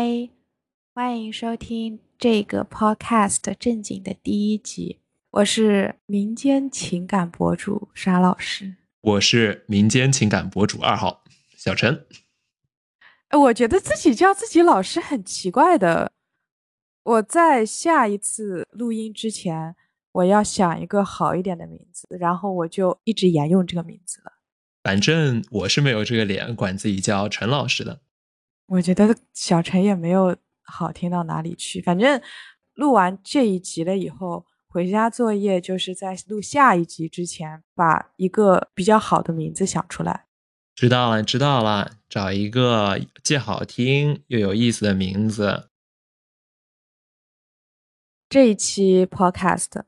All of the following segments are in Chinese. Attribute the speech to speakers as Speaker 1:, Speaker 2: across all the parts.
Speaker 1: 嗨，欢迎收听这个 podcast 正经的第一集。我是民间情感博主沙老师，
Speaker 2: 我是民间情感博主二号小陈。
Speaker 1: 哎，我觉得自己叫自己老师很奇怪的。我在下一次录音之前，我要想一个好一点的名字，然后我就一直沿用这个名字了。
Speaker 2: 反正我是没有这个脸管自己叫陈老师的。
Speaker 1: 我觉得小陈也没有好听到哪里去。反正录完这一集了以后，回家作业就是在录下一集之前，把一个比较好的名字想出来。
Speaker 2: 知道了，知道了，找一个既好听又有意思的名字。
Speaker 1: 这一期 Podcast，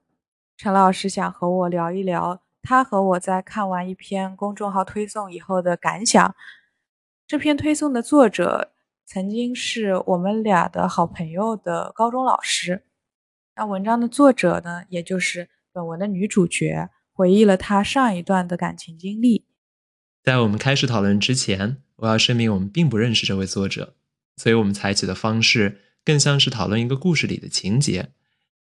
Speaker 1: 陈老师想和我聊一聊他和我在看完一篇公众号推送以后的感想。这篇推送的作者曾经是我们俩的好朋友的高中老师。那文章的作者呢，也就是本文的女主角，回忆了她上一段的感情经历。
Speaker 2: 在我们开始讨论之前，我要声明我们并不认识这位作者，所以我们采取的方式更像是讨论一个故事里的情节，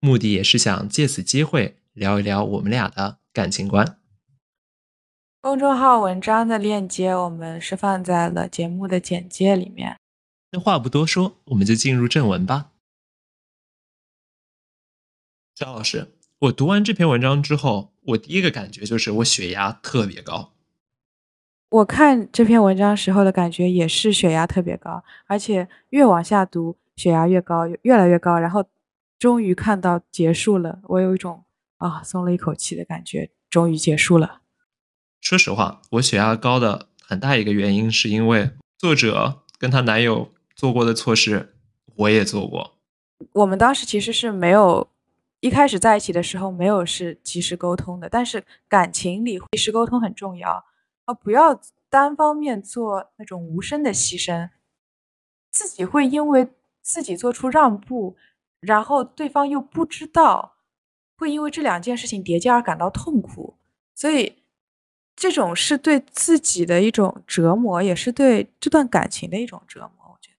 Speaker 2: 目的也是想借此机会聊一聊我们俩的感情观。
Speaker 1: 公众号文章的链接，我们是放在了节目的简介里面。
Speaker 2: 那话不多说，我们就进入正文吧。张老师，我读完这篇文章之后，我第一个感觉就是我血压特别高。
Speaker 1: 我看这篇文章时候的感觉也是血压特别高，而且越往下读，血压越高，越来越高。然后终于看到结束了，我有一种啊松了一口气的感觉，终于结束了。
Speaker 2: 说实话，我血压高的很大一个原因是因为作者跟她男友做过的错事，我也做过。
Speaker 1: 我们当时其实是没有一开始在一起的时候没有是及时沟通的，但是感情里及时沟通很重要啊，不要单方面做那种无声的牺牲，自己会因为自己做出让步，然后对方又不知道，会因为这两件事情叠加而感到痛苦，所以。这种是对自己的一种折磨，也是对这段感情的一种折磨。我觉得，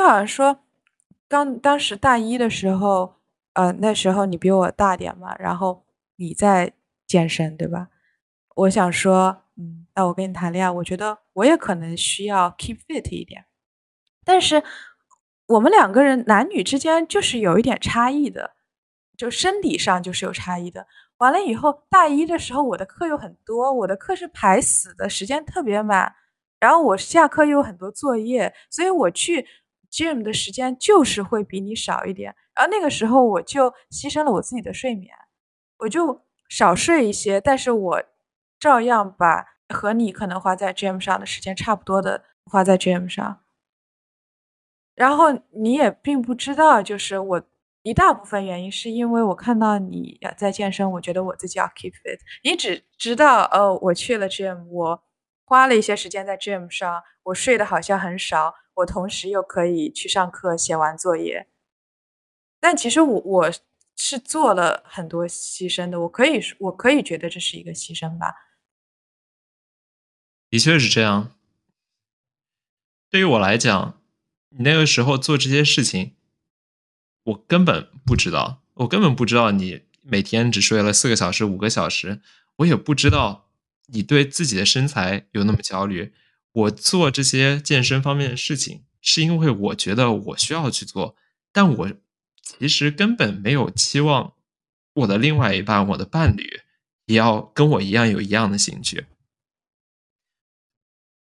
Speaker 1: 就好像说，刚当时大一的时候，呃，那时候你比我大点嘛，然后你在健身，对吧？我想说，嗯，那我跟你谈恋爱，我觉得我也可能需要 keep fit 一点，但是我们两个人男女之间就是有一点差异的，就身体上就是有差异的。完了以后，大一的时候我的课又很多，我的课是排死的，时间特别满。然后我下课又有很多作业，所以我去 gym 的时间就是会比你少一点。然后那个时候我就牺牲了我自己的睡眠，我就少睡一些，但是我照样把和你可能花在 gym 上的时间差不多的花在 gym 上。然后你也并不知道，就是我。一大部分原因是因为我看到你在健身，我觉得我自己要 keep fit。你只知道，哦，我去了 gym，我花了一些时间在 gym 上，我睡的好像很少，我同时又可以去上课写完作业。但其实我我是做了很多牺牲的，我可以我可以觉得这是一个牺牲吧。
Speaker 2: 的确是这样。对于我来讲，你那个时候做这些事情。我根本不知道，我根本不知道你每天只睡了四个小时、五个小时，我也不知道你对自己的身材有那么焦虑。我做这些健身方面的事情，是因为我觉得我需要去做，但我其实根本没有期望我的另外一半、我的伴侣也要跟我一样有一样的兴趣。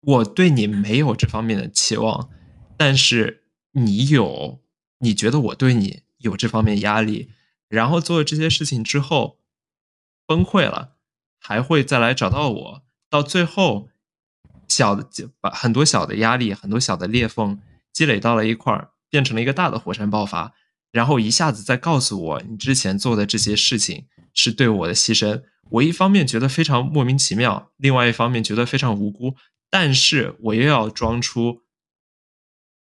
Speaker 2: 我对你没有这方面的期望，但是你有。你觉得我对你有这方面压力，然后做了这些事情之后崩溃了，还会再来找到我，到最后小的把很多小的压力、很多小的裂缝积累到了一块儿，变成了一个大的火山爆发，然后一下子再告诉我你之前做的这些事情是对我的牺牲。我一方面觉得非常莫名其妙，另外一方面觉得非常无辜，但是我又要装出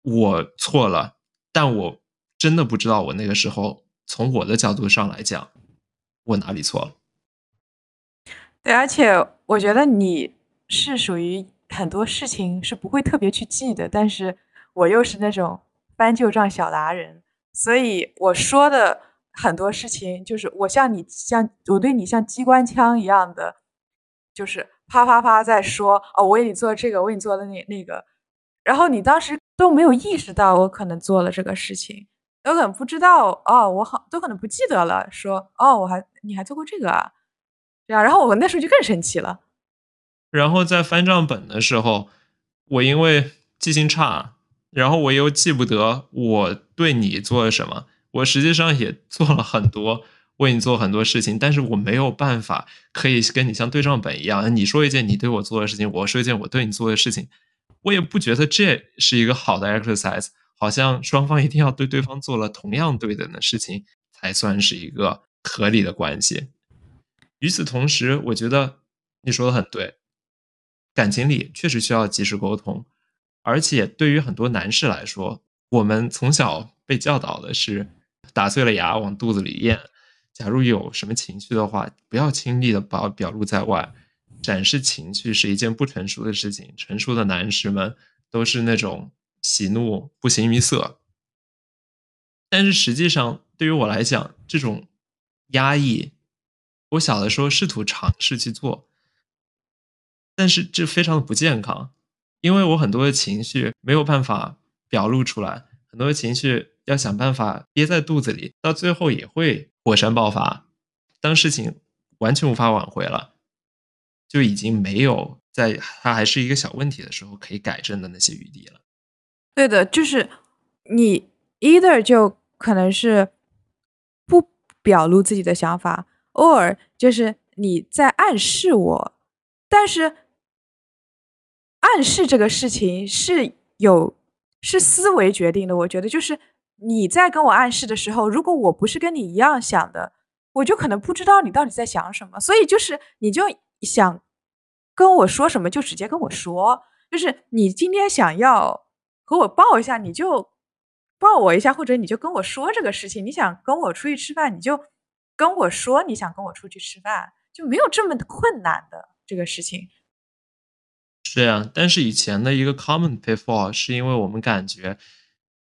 Speaker 2: 我错了，但我。真的不知道我那个时候从我的角度上来讲，我哪里错了？
Speaker 1: 对，而且我觉得你是属于很多事情是不会特别去记的，但是我又是那种翻旧账小达人，所以我说的很多事情就是我像你像我对你像机关枪一样的，就是啪啪啪在说哦，我为你做这个，我为你做的那那个，然后你当时都没有意识到我可能做了这个事情，有可能不知道哦，我好都可能不记得了，说哦，我还你还做过这个啊，对啊，然后我那时候就更生气了。
Speaker 2: 然后在翻账本的时候，我因为记性差，然后我又记不得我对你做了什么。我实际上也做了很多，为你做很多事情，但是我没有办法可以跟你像对账本一样，你说一件你对我做的事情，我说一件我对你做的事情。我也不觉得这是一个好的 exercise，好像双方一定要对对方做了同样对等的事情，才算是一个合理的关系。与此同时，我觉得你说的很对。感情里确实需要及时沟通，而且对于很多男士来说，我们从小被教导的是打碎了牙往肚子里咽。假如有什么情绪的话，不要轻易的把表露在外，展示情绪是一件不成熟的事情。成熟的男士们都是那种喜怒不形于色。但是实际上，对于我来讲，这种压抑，我小的时候试图尝试去做。但是这非常的不健康，因为我很多的情绪没有办法表露出来，很多的情绪要想办法憋在肚子里，到最后也会火山爆发。当事情完全无法挽回了，就已经没有在它还是一个小问题的时候可以改正的那些余地了。
Speaker 1: 对的，就是你 either 就可能是不表露自己的想法，or 就是你在暗示我，但是。暗示这个事情是有是思维决定的，我觉得就是你在跟我暗示的时候，如果我不是跟你一样想的，我就可能不知道你到底在想什么。所以就是你就想跟我说什么，就直接跟我说。就是你今天想要和我抱一下，你就抱我一下，或者你就跟我说这个事情。你想跟我出去吃饭，你就跟我说你想跟我出去吃饭，就没有这么困难的这个事情。
Speaker 2: 是呀，但是以前的一个 common pitfall 是因为我们感觉，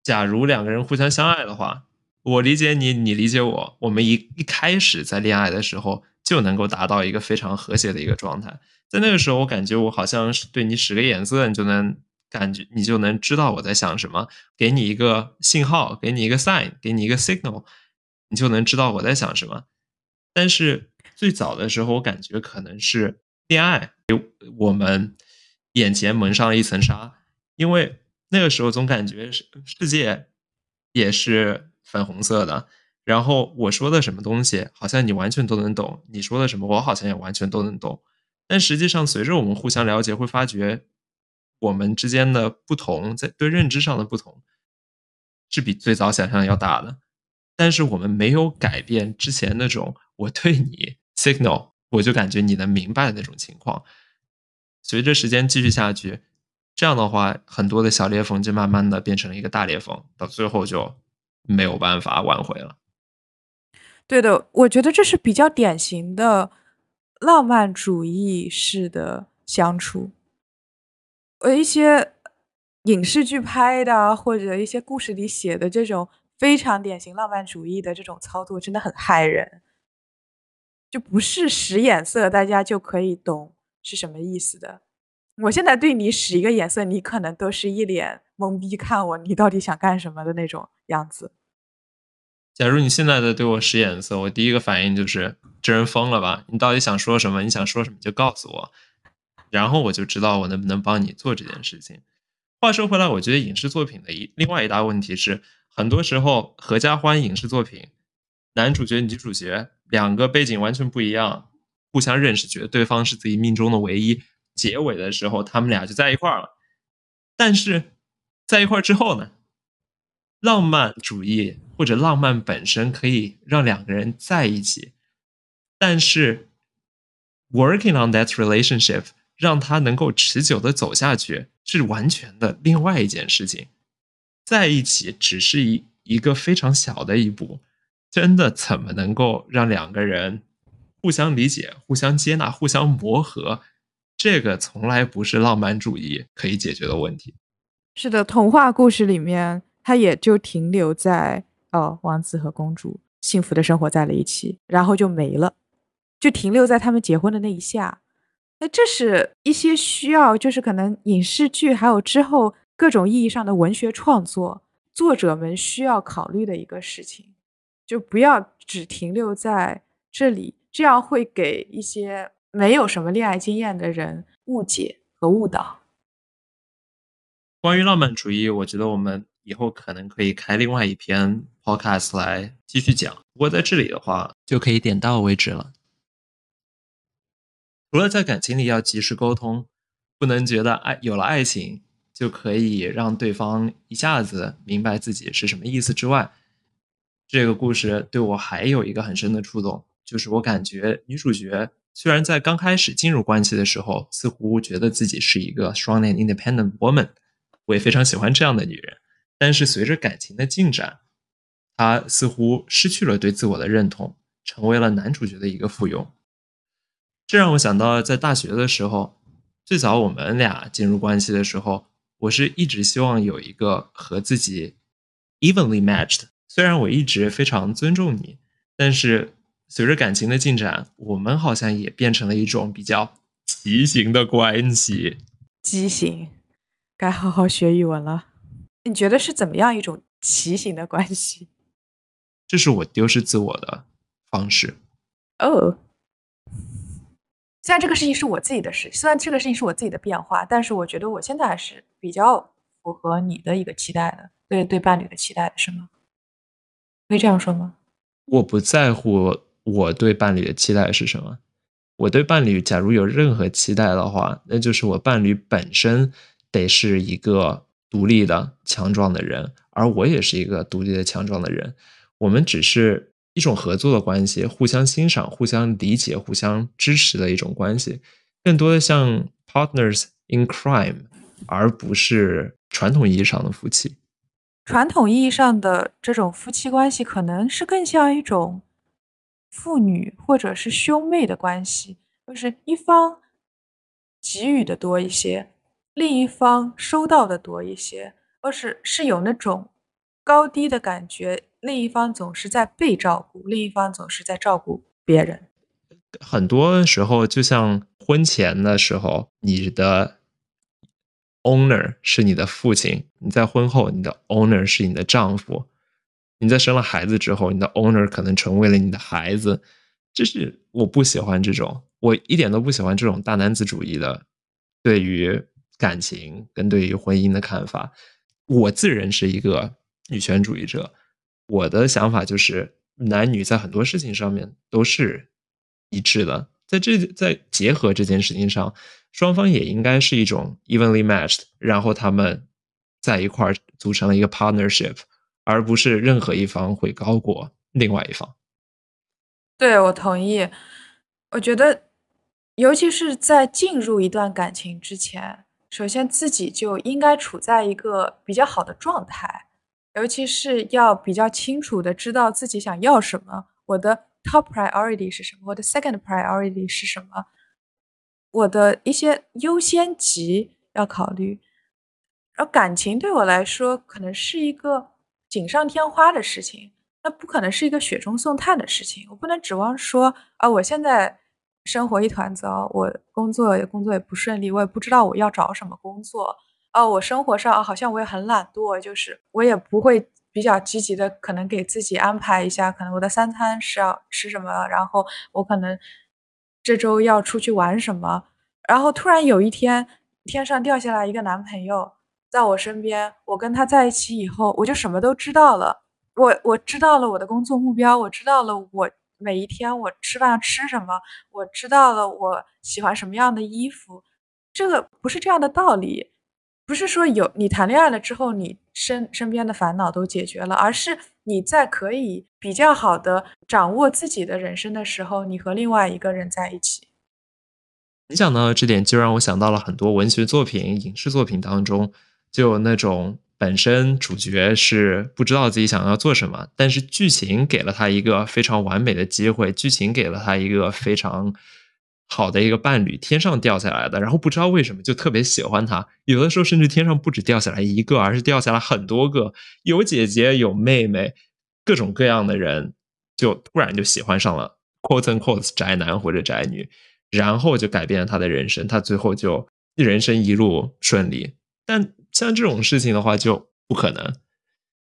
Speaker 2: 假如两个人互相相爱的话，我理解你，你理解我，我们一一开始在恋爱的时候就能够达到一个非常和谐的一个状态。在那个时候，我感觉我好像是对你使个眼色，你就能感觉你就能知道我在想什么，给你一个信号，给你一个 sign，给你一个 signal，你就能知道我在想什么。但是最早的时候，我感觉可能是恋爱给我们。眼前蒙上了一层纱，因为那个时候总感觉世世界也是粉红色的，然后我说的什么东西，好像你完全都能懂；你说的什么，我好像也完全都能懂。但实际上，随着我们互相了解，会发觉我们之间的不同，在对认知上的不同，是比最早想象要大的。但是我们没有改变之前那种我对你 signal，我就感觉你能明白的那种情况。随着时间继续下去，这样的话，很多的小裂缝就慢慢的变成了一个大裂缝，到最后就没有办法挽回了。
Speaker 1: 对的，我觉得这是比较典型的浪漫主义式的相处。呃，一些影视剧拍的，或者一些故事里写的这种非常典型浪漫主义的这种操作，真的很害人。就不是使眼色，大家就可以懂。是什么意思的？我现在对你使一个眼色，你可能都是一脸懵逼看我，你到底想干什么的那种样子。
Speaker 2: 假如你现在在对我使眼色，我第一个反应就是这人疯了吧？你到底想说什么？你想说什么就告诉我，然后我就知道我能不能帮你做这件事情。话说回来，我觉得影视作品的一另外一大问题是，很多时候合家欢影视作品，男主角女主角两个背景完全不一样。互相认识，觉得对方是自己命中的唯一。结尾的时候，他们俩就在一块儿了。但是，在一块儿之后呢？浪漫主义或者浪漫本身可以让两个人在一起，但是 working on that relationship 让他能够持久的走下去，是完全的另外一件事情。在一起只是一一个非常小的一步，真的怎么能够让两个人？互相理解、互相接纳、互相磨合，这个从来不是浪漫主义可以解决的问题。
Speaker 1: 是的，童话故事里面，它也就停留在哦，王子和公主幸福的生活在了一起，然后就没了，就停留在他们结婚的那一下。那这是一些需要，就是可能影视剧还有之后各种意义上的文学创作，作者们需要考虑的一个事情，就不要只停留在这里，这样会给一些没有什么恋爱经验的人误解和误导。
Speaker 2: 关于浪漫主义，我觉得我们以后可能可以开另外一篇 podcast 来继续讲。不过在这里的话，就可以点到为止了。除了在感情里要及时沟通，不能觉得爱有了爱情就可以让对方一下子明白自己是什么意思之外，这个故事对我还有一个很深的触动，就是我感觉女主角虽然在刚开始进入关系的时候，似乎觉得自己是一个 strong and independent woman。我也非常喜欢这样的女人，但是随着感情的进展，她似乎失去了对自我的认同，成为了男主角的一个附庸。这让我想到，在大学的时候，最早我们俩进入关系的时候，我是一直希望有一个和自己 evenly matched。虽然我一直非常尊重你，但是随着感情的进展，我们好像也变成了一种比较畸形的关系。
Speaker 1: 畸形。该好好学语文了。你觉得是怎么样一种畸形的关系？
Speaker 2: 这是我丢失自我的方式。
Speaker 1: 哦，虽然这个事情是我自己的事，虽然这个事情是我自己的变化，但是我觉得我现在还是比较符合你的一个期待的，对对伴侣的期待是吗？可以这样说吗？
Speaker 2: 我不在乎我对伴侣的期待是什么。我对伴侣，假如有任何期待的话，那就是我伴侣本身。得是一个独立的、强壮的人，而我也是一个独立的、强壮的人。我们只是一种合作的关系，互相欣赏、互相理解、互相支持的一种关系，更多的像 partners in crime，而不是传统意义上的夫妻。
Speaker 1: 传统意义上的这种夫妻关系，可能是更像一种父女或者是兄妹的关系，就是一方给予的多一些。另一方收到的多一些，而是是有那种高低的感觉。另一方总是在被照顾，另一方总是在照顾别人。
Speaker 2: 很多时候，就像婚前的时候，你的 owner 是你的父亲；你在婚后，你的 owner 是你的丈夫；你在生了孩子之后，你的 owner 可能成为了你的孩子。这是我不喜欢这种，我一点都不喜欢这种大男子主义的对于。感情跟对于婚姻的看法，我自认是一个女权主义者。我的想法就是，男女在很多事情上面都是一致的。在这在结合这件事情上，双方也应该是一种 evenly matched，然后他们在一块儿组成了一个 partnership，而不是任何一方会高过另外一方。
Speaker 1: 对，我同意。我觉得，尤其是在进入一段感情之前。首先，自己就应该处在一个比较好的状态，尤其是要比较清楚的知道自己想要什么。我的 top priority 是什么？我的 second priority 是什么？我的一些优先级要考虑。而感情对我来说，可能是一个锦上添花的事情，那不可能是一个雪中送炭的事情。我不能指望说啊，我现在。生活一团糟，我工作也工作也不顺利，我也不知道我要找什么工作。哦，我生活上好像我也很懒惰，就是我也不会比较积极的，可能给自己安排一下，可能我的三餐是要吃什么，然后我可能这周要出去玩什么。然后突然有一天，天上掉下来一个男朋友在我身边，我跟他在一起以后，我就什么都知道了。我我知道了我的工作目标，我知道了我。每一天我吃饭吃什么？我知道了我喜欢什么样的衣服，这个不是这样的道理，不是说有你谈恋爱了之后，你身身边的烦恼都解决了，而是你在可以比较好的掌握自己的人生的时候，你和另外一个人在一起。
Speaker 2: 你讲到这点，就让我想到了很多文学作品、影视作品当中，就有那种。本身主角是不知道自己想要做什么，但是剧情给了他一个非常完美的机会，剧情给了他一个非常好的一个伴侣天上掉下来的，然后不知道为什么就特别喜欢他。有的时候甚至天上不止掉下来一个，而是掉下来很多个，有姐姐有妹妹，各种各样的人，就突然就喜欢上了 quote unquote 宅男或者宅女，然后就改变了他的人生，他最后就人生一路顺利。但像这种事情的话就不可能。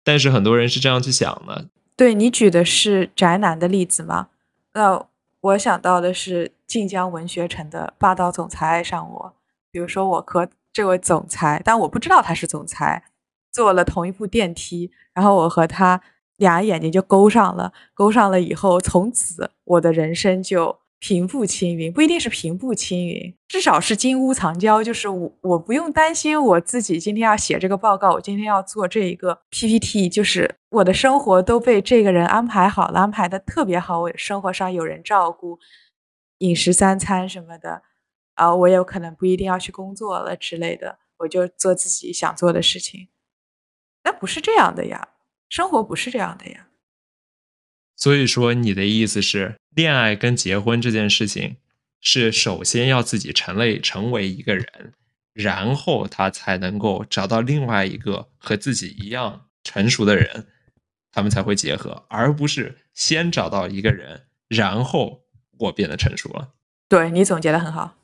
Speaker 2: 但是很多人是这样去想的。
Speaker 1: 对你举的是宅男的例子吗？那我想到的是晋江文学城的霸道总裁爱上我。比如说，我和这位总裁，但我不知道他是总裁，坐了同一部电梯，然后我和他俩眼睛就勾上了，勾上了以后，从此我的人生就。平步青云不一定是平步青云，至少是金屋藏娇。就是我，我不用担心我自己今天要写这个报告，我今天要做这一个 PPT，就是我的生活都被这个人安排好了，安排的特别好。我生活上有人照顾，饮食三餐什么的，啊，我有可能不一定要去工作了之类的，我就做自己想做的事情。那不是这样的呀，生活不是这样的呀。
Speaker 2: 所以说，你的意思是，恋爱跟结婚这件事情，是首先要自己成类成为一个人，然后他才能够找到另外一个和自己一样成熟的人，他们才会结合，而不是先找到一个人，然后我变得成熟了。
Speaker 1: 对你总结的很好。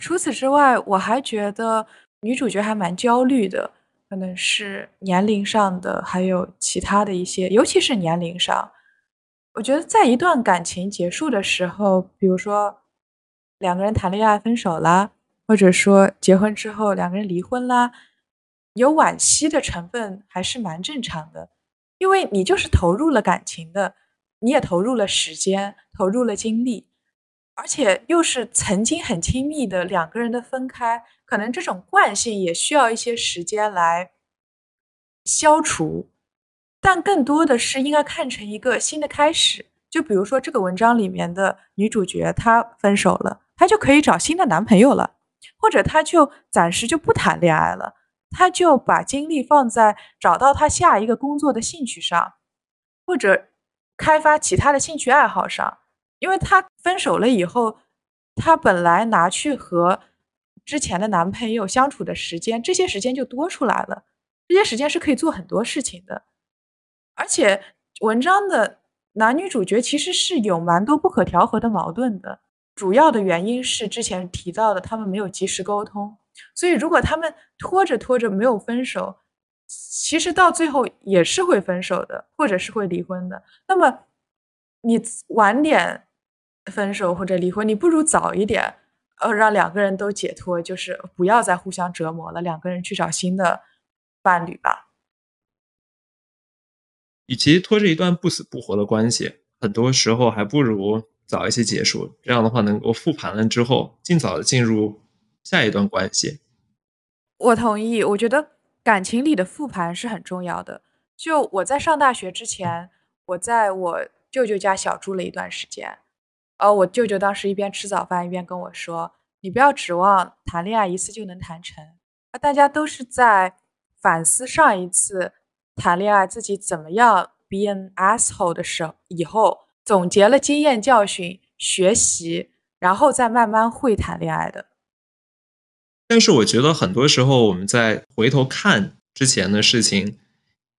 Speaker 1: 除此之外，我还觉得女主角还蛮焦虑的。可能是年龄上的，还有其他的一些，尤其是年龄上，我觉得在一段感情结束的时候，比如说两个人谈恋爱分手啦，或者说结婚之后两个人离婚啦，有惋惜的成分还是蛮正常的，因为你就是投入了感情的，你也投入了时间，投入了精力，而且又是曾经很亲密的两个人的分开。可能这种惯性也需要一些时间来消除，但更多的是应该看成一个新的开始。就比如说这个文章里面的女主角，她分手了，她就可以找新的男朋友了，或者她就暂时就不谈恋爱了，她就把精力放在找到她下一个工作的兴趣上，或者开发其他的兴趣爱好上。因为她分手了以后，她本来拿去和之前的男朋友相处的时间，这些时间就多出来了。这些时间是可以做很多事情的，而且文章的男女主角其实是有蛮多不可调和的矛盾的。主要的原因是之前提到的，他们没有及时沟通。所以如果他们拖着拖着没有分手，其实到最后也是会分手的，或者是会离婚的。那么你晚点分手或者离婚，你不如早一点。呃，让两个人都解脱，就是不要再互相折磨了，两个人去找新的伴侣吧。
Speaker 2: 与其拖着一段不死不活的关系，很多时候还不如早一些结束。这样的话，能够复盘了之后，尽早的进入下一段关系。
Speaker 1: 我同意，我觉得感情里的复盘是很重要的。就我在上大学之前，我在我舅舅家小住了一段时间。呃，我舅舅当时一边吃早饭一边跟我说：“你不要指望谈恋爱一次就能谈成。”啊，大家都是在反思上一次谈恋爱自己怎么样 be an asshole 的时候，以后总结了经验教训，学习，然后再慢慢会谈恋爱的。
Speaker 2: 但是我觉得很多时候我们在回头看之前的事情，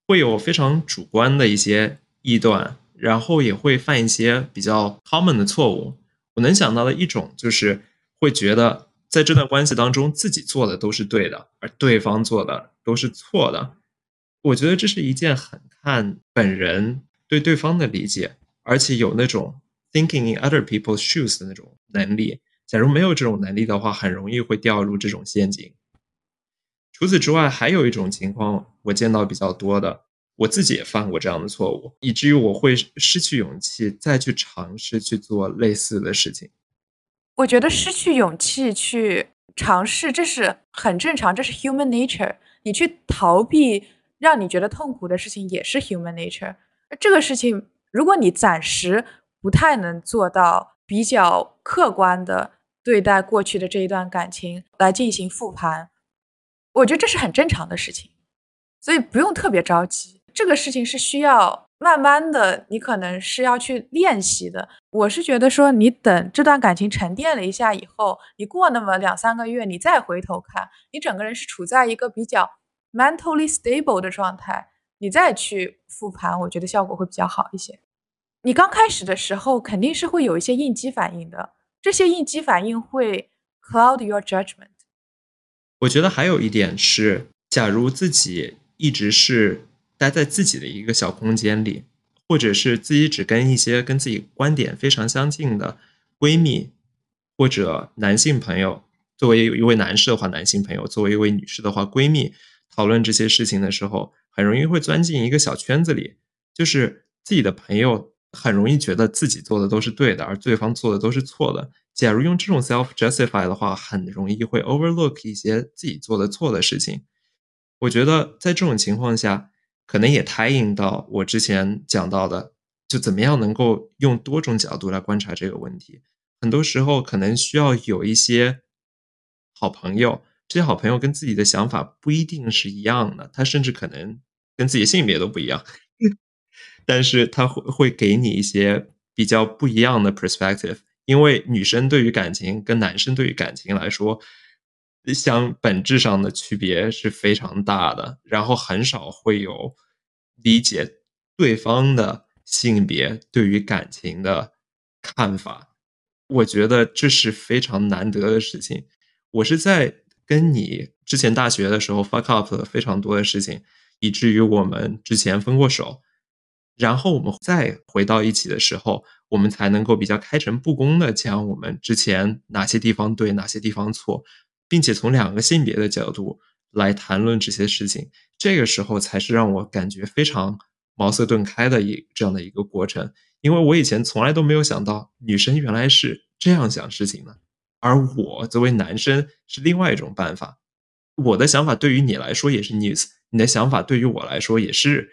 Speaker 2: 会有非常主观的一些臆断。然后也会犯一些比较 common 的错误。我能想到的一种就是会觉得在这段关系当中自己做的都是对的，而对方做的都是错的。我觉得这是一件很看本人对对方的理解，而且有那种 thinking in other people's shoes 的那种能力。假如没有这种能力的话，很容易会掉入这种陷阱。除此之外，还有一种情况我见到比较多的。我自己也犯过这样的错误，以至于我会失去勇气再去尝试去做类似的事情。
Speaker 1: 我觉得失去勇气去尝试，这是很正常，这是 human nature。你去逃避让你觉得痛苦的事情也是 human nature。这个事情，如果你暂时不太能做到比较客观的对待过去的这一段感情来进行复盘，我觉得这是很正常的事情，所以不用特别着急。这个事情是需要慢慢的，你可能是要去练习的。我是觉得说，你等这段感情沉淀了一下以后，你过那么两三个月，你再回头看，你整个人是处在一个比较 mentally stable 的状态，你再去复盘，我觉得效果会比较好一些。你刚开始的时候肯定是会有一些应激反应的，这些应激反应会 cloud your judgment。
Speaker 2: 我觉得还有一点是，假如自己一直是待在自己的一个小空间里，或者是自己只跟一些跟自己观点非常相近的闺蜜或者男性朋友，作为有一位男士的话，男性朋友；作为一位女士的话，闺蜜讨论这些事情的时候，很容易会钻进一个小圈子里，就是自己的朋友。很容易觉得自己做的都是对的，而对方做的都是错的。假如用这种 self justify 的话，很容易会 overlook 一些自己做的错的事情。我觉得在这种情况下，可能也 tie in 到我之前讲到的，就怎么样能够用多种角度来观察这个问题。很多时候可能需要有一些好朋友，这些好朋友跟自己的想法不一定是一样的，他甚至可能跟自己性别都不一样。但是他会会给你一些比较不一样的 perspective，因为女生对于感情跟男生对于感情来说，相本质上的区别是非常大的，然后很少会有理解对方的性别对于感情的看法。我觉得这是非常难得的事情。我是在跟你之前大学的时候 fuck up 了非常多的事情，以至于我们之前分过手。然后我们再回到一起的时候，我们才能够比较开诚布公的讲我们之前哪些地方对，哪些地方错，并且从两个性别的角度来谈论这些事情。这个时候才是让我感觉非常茅塞顿开的一这样的一个过程，因为我以前从来都没有想到女生原来是这样想事情的，而我作为男生是另外一种办法。我的想法对于你来说也是 news，你的想法对于我来说也是。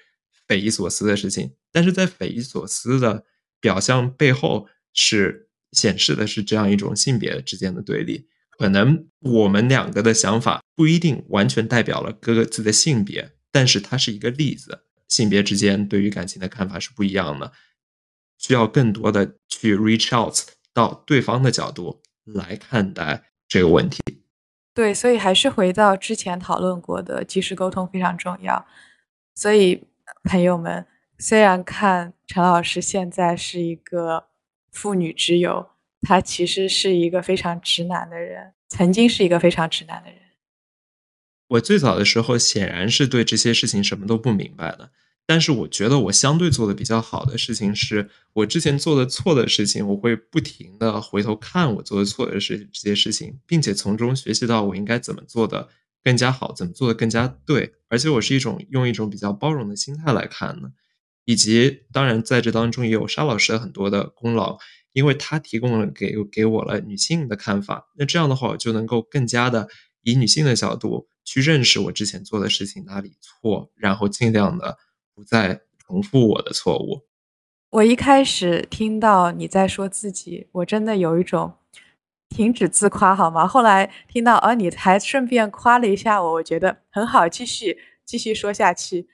Speaker 2: 匪夷所思的事情，但是在匪夷所思的表象背后，是显示的是这样一种性别之间的对立。可能我们两个的想法不一定完全代表了各自的性别，但是它是一个例子。性别之间对于感情的看法是不一样的，需要更多的去 reach out 到对方的角度来看待这个问题。
Speaker 1: 对，所以还是回到之前讨论过的，及时沟通非常重要。所以。朋友们，虽然看陈老师现在是一个妇女之友，他其实是一个非常直男的人，曾经是一个非常直男的人。
Speaker 2: 我最早的时候显然是对这些事情什么都不明白的，但是我觉得我相对做的比较好的事情是，我之前做的错的事情，我会不停的回头看我做的错的事这些事情，并且从中学习到我应该怎么做的。更加好，怎么做的更加对？而且我是一种用一种比较包容的心态来看呢，以及当然在这当中也有沙老师的很多的功劳，因为他提供了给给我了女性的看法。那这样的话，我就能够更加的以女性的角度去认识我之前做的事情哪里错，然后尽量的不再重复我的错误。
Speaker 1: 我一开始听到你在说自己，我真的有一种。停止自夸好吗？后来听到，哦，你还顺便夸了一下我，我觉得很好，继续继续说下去。